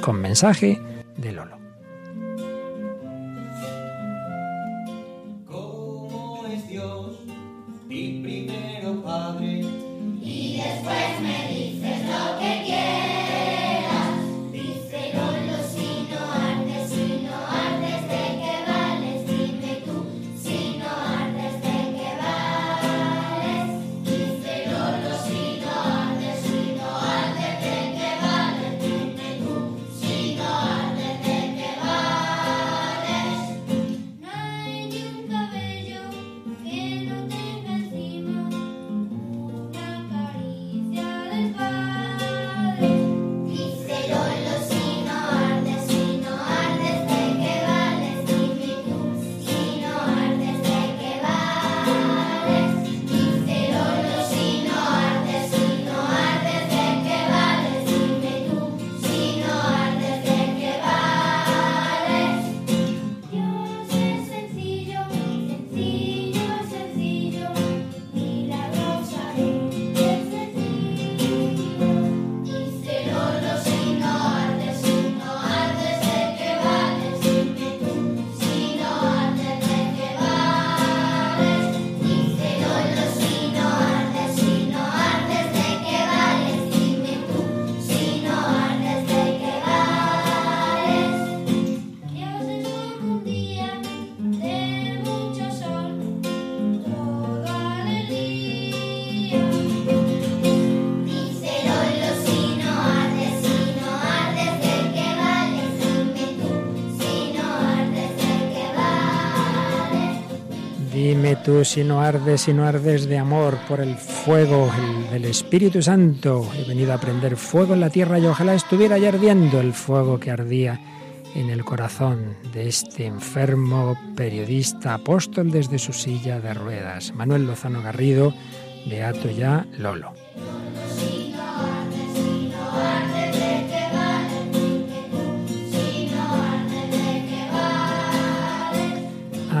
con mensaje de Lolo. Tú si no ardes, si no ardes de amor por el fuego el del Espíritu Santo. He venido a prender fuego en la tierra y ojalá estuviera ya ardiendo el fuego que ardía en el corazón de este enfermo periodista apóstol desde su silla de ruedas. Manuel Lozano Garrido, Beato ya Lolo.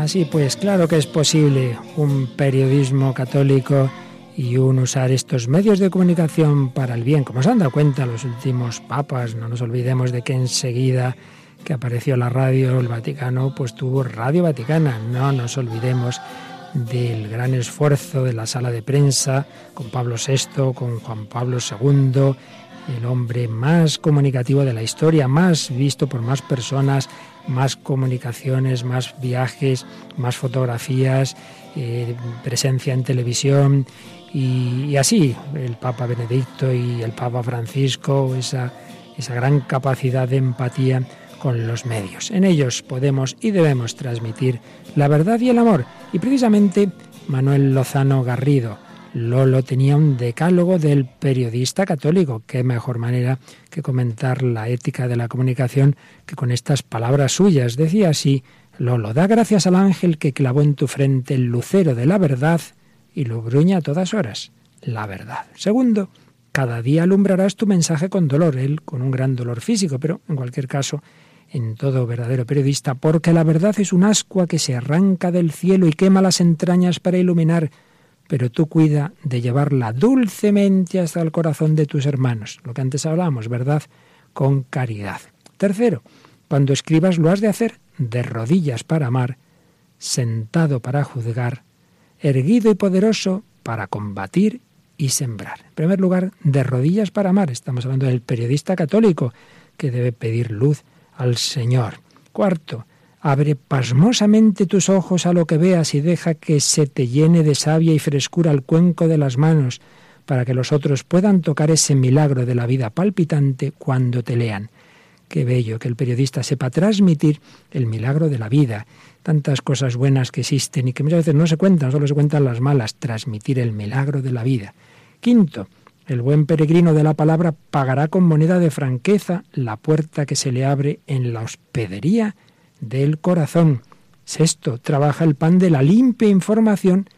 Así pues, claro que es posible un periodismo católico y un usar estos medios de comunicación para el bien. Como se han dado cuenta los últimos papas, no nos olvidemos de que enseguida que apareció la radio, el Vaticano, pues tuvo Radio Vaticana. No nos olvidemos del gran esfuerzo de la sala de prensa con Pablo VI, con Juan Pablo II, el hombre más comunicativo de la historia, más visto por más personas, más comunicaciones, más viajes, más fotografías, eh, presencia en televisión y, y así el Papa Benedicto y el Papa Francisco, esa, esa gran capacidad de empatía con los medios. En ellos podemos y debemos transmitir la verdad y el amor. Y precisamente Manuel Lozano Garrido, Lolo tenía un decálogo del periodista católico. Qué mejor manera que comentar la ética de la comunicación que con estas palabras suyas. Decía así, Lolo, da gracias al ángel que clavó en tu frente el lucero de la verdad y lo bruña a todas horas. La verdad. Segundo, cada día alumbrarás tu mensaje con dolor, él con un gran dolor físico, pero en cualquier caso, en todo verdadero periodista, porque la verdad es un ascua que se arranca del cielo y quema las entrañas para iluminar, pero tú cuida de llevarla dulcemente hasta el corazón de tus hermanos, lo que antes hablábamos, ¿verdad? Con caridad. Tercero, cuando escribas lo has de hacer de rodillas para amar, sentado para juzgar, erguido y poderoso para combatir y sembrar. En primer lugar, de rodillas para amar. Estamos hablando del periodista católico que debe pedir luz al Señor. Cuarto, abre pasmosamente tus ojos a lo que veas y deja que se te llene de savia y frescura el cuenco de las manos, para que los otros puedan tocar ese milagro de la vida palpitante cuando te lean. Qué bello que el periodista sepa transmitir el milagro de la vida, tantas cosas buenas que existen y que muchas veces no se cuentan, solo se cuentan las malas, transmitir el milagro de la vida. Quinto, El buen peregrino de la palabra pagará con moneda de franqueza la puerta que se le abre en la hospedería del corazón. Sexto, trabaja el pan de la limpia información.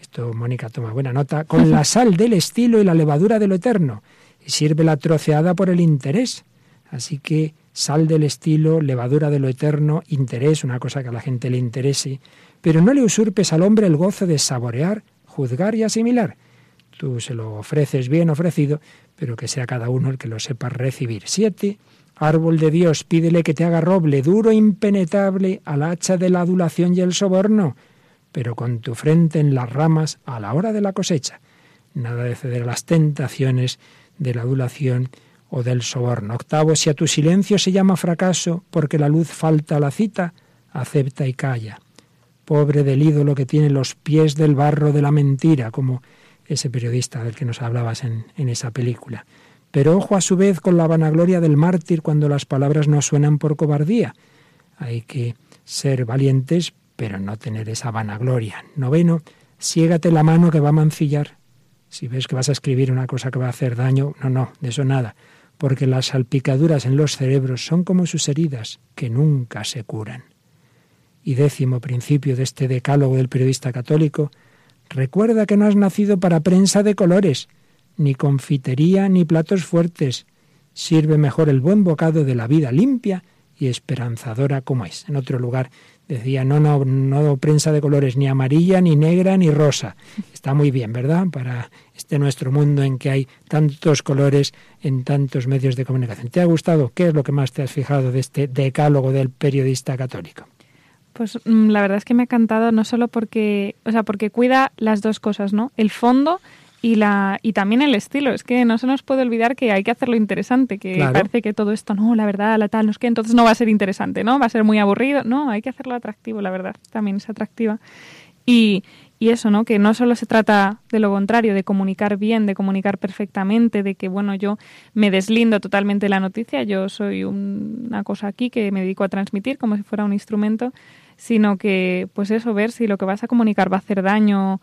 Esto, Mónica, toma buena nota. Con la sal del estilo y la levadura de lo eterno. Y sirve la troceada por el interés. Así que sal del estilo, levadura de lo eterno, interés, una cosa que a la gente le interese. Pero no le usurpes al hombre el gozo de saborear, juzgar y asimilar. Tú se lo ofreces bien ofrecido, pero que sea cada uno el que lo sepa recibir. Siete, árbol de Dios, pídele que te haga roble, duro e impenetrable al hacha de la adulación y el soborno, pero con tu frente en las ramas a la hora de la cosecha. Nada de ceder a las tentaciones de la adulación o del soborno. Octavo, si a tu silencio se llama fracaso porque la luz falta a la cita, acepta y calla. Pobre del ídolo que tiene los pies del barro de la mentira, como ese periodista del que nos hablabas en, en esa película. Pero ojo a su vez con la vanagloria del mártir cuando las palabras no suenan por cobardía. Hay que ser valientes, pero no tener esa vanagloria. Noveno, siégate la mano que va a mancillar. Si ves que vas a escribir una cosa que va a hacer daño, no, no, de eso nada, porque las salpicaduras en los cerebros son como sus heridas, que nunca se curan. Y décimo principio de este decálogo del periodista católico, recuerda que no has nacido para prensa de colores, ni confitería ni platos fuertes. Sirve mejor el buen bocado de la vida limpia y esperanzadora como es. En otro lugar decía, no, no, no prensa de colores ni amarilla, ni negra, ni rosa. Está muy bien, ¿verdad? Para este nuestro mundo en que hay tantos colores en tantos medios de comunicación. ¿Te ha gustado? ¿Qué es lo que más te has fijado de este decálogo del periodista católico? Pues mm, la verdad es que me ha encantado no solo porque, o sea, porque cuida las dos cosas, ¿no? El fondo y la y también el estilo. Es que no se nos puede olvidar que hay que hacerlo interesante, que Claro. parece que todo esto, no, la verdad, la tal, no es que entonces no va a ser interesante, ¿no? Va a ser muy aburrido. No, hay que hacerlo atractivo, la verdad. También es atractiva. Y, y eso, ¿no? Que no solo se trata de lo contrario, de comunicar bien, de comunicar perfectamente, de que, bueno, yo me deslindo totalmente de la noticia, yo soy un- una cosa aquí que me dedico a transmitir como si fuera un instrumento, sino que, pues eso, ver si lo que vas a comunicar va a hacer daño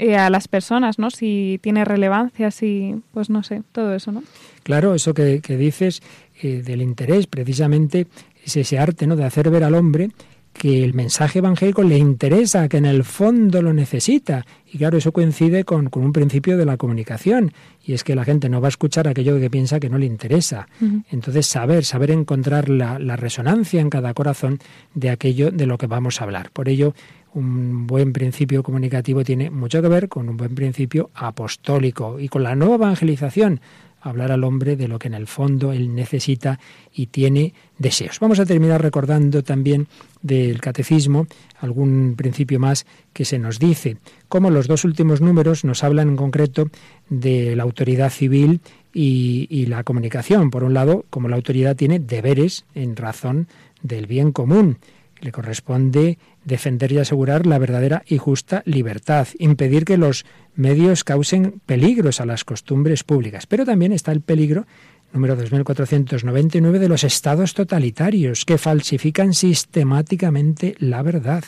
eh, a las personas, ¿no? Si tiene relevancia, si, pues no sé, todo eso, ¿no? Claro, eso que, que dices eh, del interés, precisamente es ese arte ¿no? de hacer ver al hombre que el mensaje evangélico le interesa, que en el fondo lo necesita. Y claro, eso coincide con, con un principio de la comunicación, y es que la gente no va a escuchar aquello que piensa que no le interesa. Entonces, saber, saber encontrar la, la resonancia en cada corazón de aquello de lo que vamos a hablar. Por ello, un buen principio comunicativo tiene mucho que ver con un buen principio apostólico y con la nueva evangelización hablar al hombre de lo que en el fondo él necesita y tiene deseos. Vamos a terminar recordando también del catecismo algún principio más que se nos dice, como los dos últimos números nos hablan en concreto de la autoridad civil y, la comunicación. Por un lado, como la autoridad tiene deberes en razón del bien común, le corresponde defender y asegurar la verdadera y justa libertad, impedir que los medios causen peligros a las costumbres públicas. Pero también está el peligro, número 2499, de los estados totalitarios que falsifican sistemáticamente la verdad,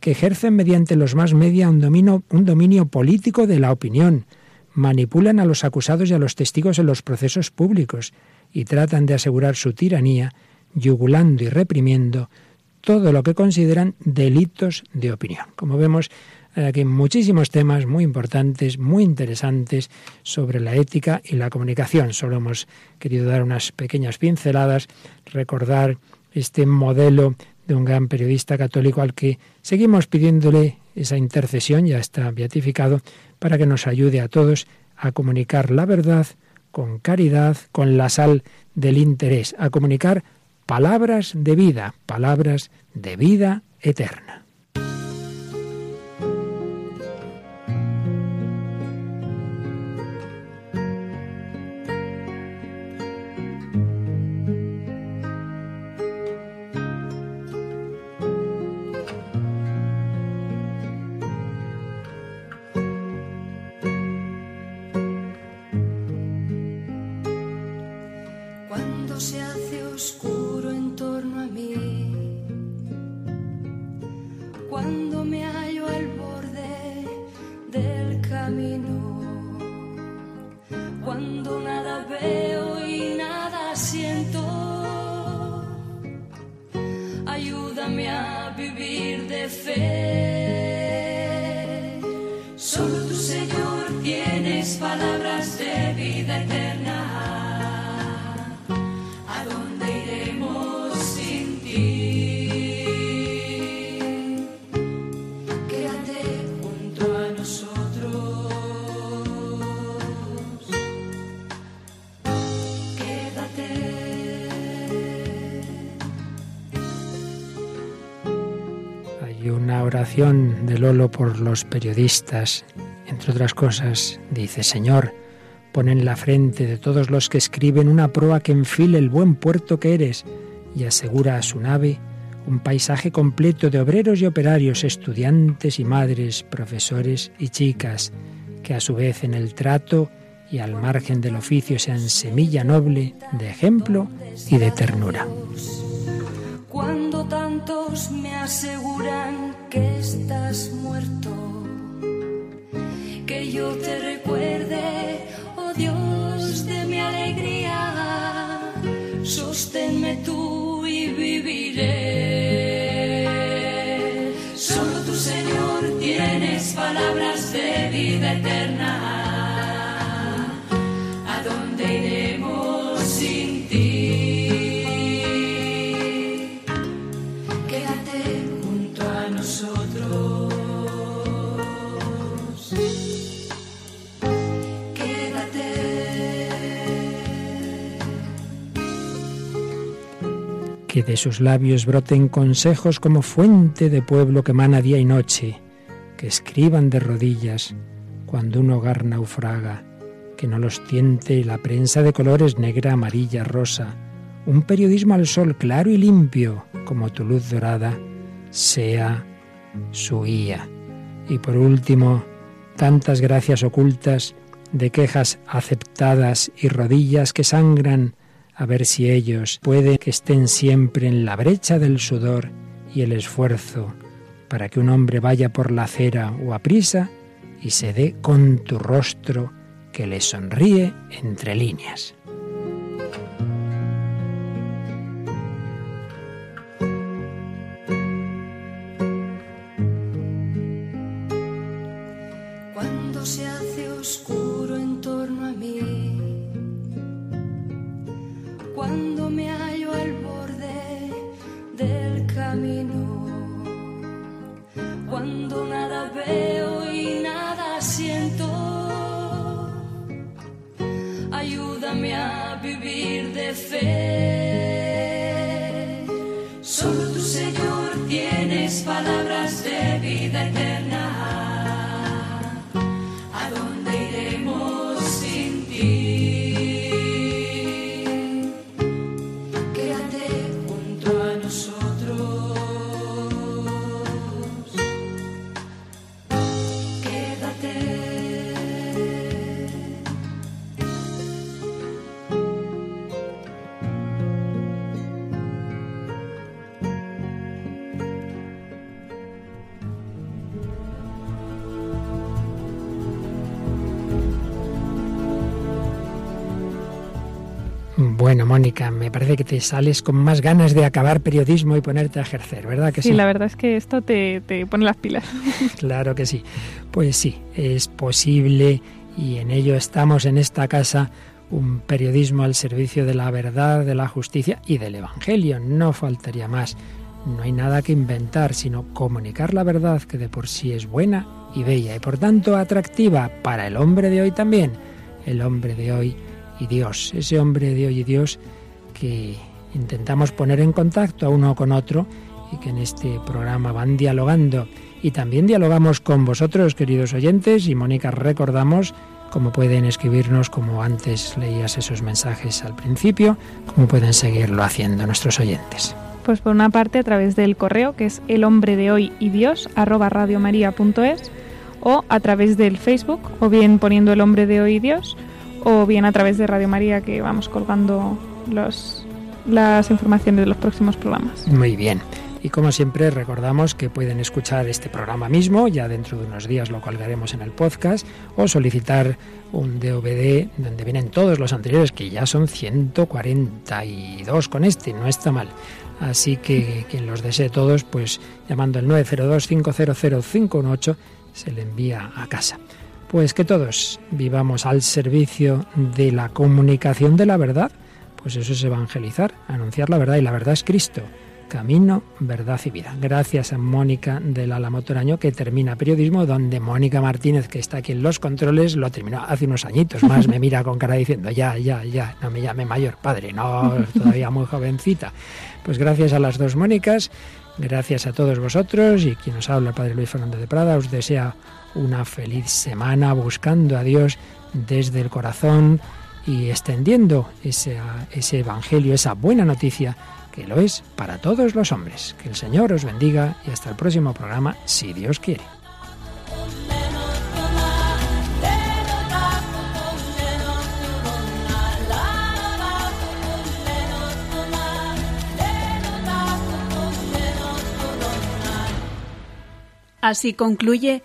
que ejercen mediante los más media un dominio, un dominio político de la opinión, manipulan a los acusados y a los testigos en los procesos públicos y tratan de asegurar su tiranía, yugulando y reprimiendo todo lo que consideran delitos de opinión. Como vemos, aquí muchísimos temas muy importantes, muy interesantes sobre la ética y la comunicación. Solo hemos querido dar unas pequeñas pinceladas, recordar este modelo de un gran periodista católico al que seguimos pidiéndole esa intercesión, ya está beatificado, para que nos ayude a todos a comunicar la verdad con caridad, con la sal del interés, a comunicar palabras de vida, palabras de vida eterna. Oración de Lolo por los periodistas. Entre otras cosas, dice, Señor, pon en la frente de todos los que escriben una proa que enfile el buen puerto que eres y asegura a su nave un paisaje completo de obreros y operarios, estudiantes y madres, profesores y chicas, que a su vez en el trato y al margen del oficio sean semilla noble de ejemplo y de ternura. Cuando tantos me aseguran que estás muerto, que yo te recuerde, oh Dios de mi alegría, sosténme tú y viviré. Solo tú, Señor, tienes palabras de vida eterna. Que de sus labios broten consejos como fuente de pueblo que emana día y noche, que escriban de rodillas cuando un hogar naufraga, que no los tiente la prensa de colores negra, amarilla, rosa, un periodismo al sol claro y limpio, como tu luz dorada, sea su guía. Y por último, tantas gracias ocultas de quejas aceptadas y rodillas que sangran, a ver si ellos pueden que estén siempre en la brecha del sudor y el esfuerzo, para que un hombre vaya por la acera o a prisa y se dé con tu rostro que le sonríe entre líneas. Cuando nada veo y nada siento, ayúdame a vivir de fe. Solo tú, Señor, tienes palabras de vida eterna. Mónica, me parece que te sales con más ganas de acabar periodismo y ponerte a ejercer, ¿verdad que Sí, sí? la verdad es que esto te, te pone las pilas. Claro que sí. Pues sí, es posible y en ello estamos en esta casa un periodismo al servicio de la verdad, de la justicia y del Evangelio. No faltaría más. No hay nada que inventar, sino comunicar la verdad que de por sí es buena y bella y por tanto atractiva para el hombre de hoy también. El hombre de hoy y Dios, ese hombre de hoy y Dios que intentamos poner en contacto a uno con otro y que en este programa van dialogando. Y también dialogamos con vosotros, queridos oyentes, y Mónica, recordamos cómo pueden escribirnos, como antes leías esos mensajes al principio, cómo pueden seguirlo haciendo nuestros oyentes. Pues por una parte a través del correo que es el hombre de hoy y Dios arroba radiomaria.es o a través del Facebook o bien poniendo el hombre de hoy y Dios o bien a través de Radio María que vamos colgando los, las informaciones de los próximos programas. Muy bien. Y como siempre recordamos que pueden escuchar este programa mismo, ya dentro de unos días lo colgaremos en el podcast, o solicitar un DVD donde vienen todos los anteriores, que ya son 142 con este, no está mal. Así que quien los desee todos, pues llamando al 902-500-518 se le envía a casa. Pues que todos vivamos al servicio de la comunicación de la verdad, pues eso es evangelizar, anunciar la verdad y la verdad es Cristo. Camino, verdad y vida. Gracias a Mónica del Álamo Toraño que termina periodismo, donde Mónica Martínez, que está aquí en los controles, lo terminó hace unos añitos más, me mira con cara diciendo, ya, ya, ya, no me llame mayor, padre, no, todavía muy jovencita. Pues gracias a las dos Mónicas, gracias a todos vosotros y quien os habla, padre Luis Fernando de Prada, os desea una feliz semana buscando a Dios desde el corazón y extendiendo ese, ese evangelio, esa buena noticia que lo es para todos los hombres. Que el Señor os bendiga y hasta el próximo programa, si Dios quiere. Así concluye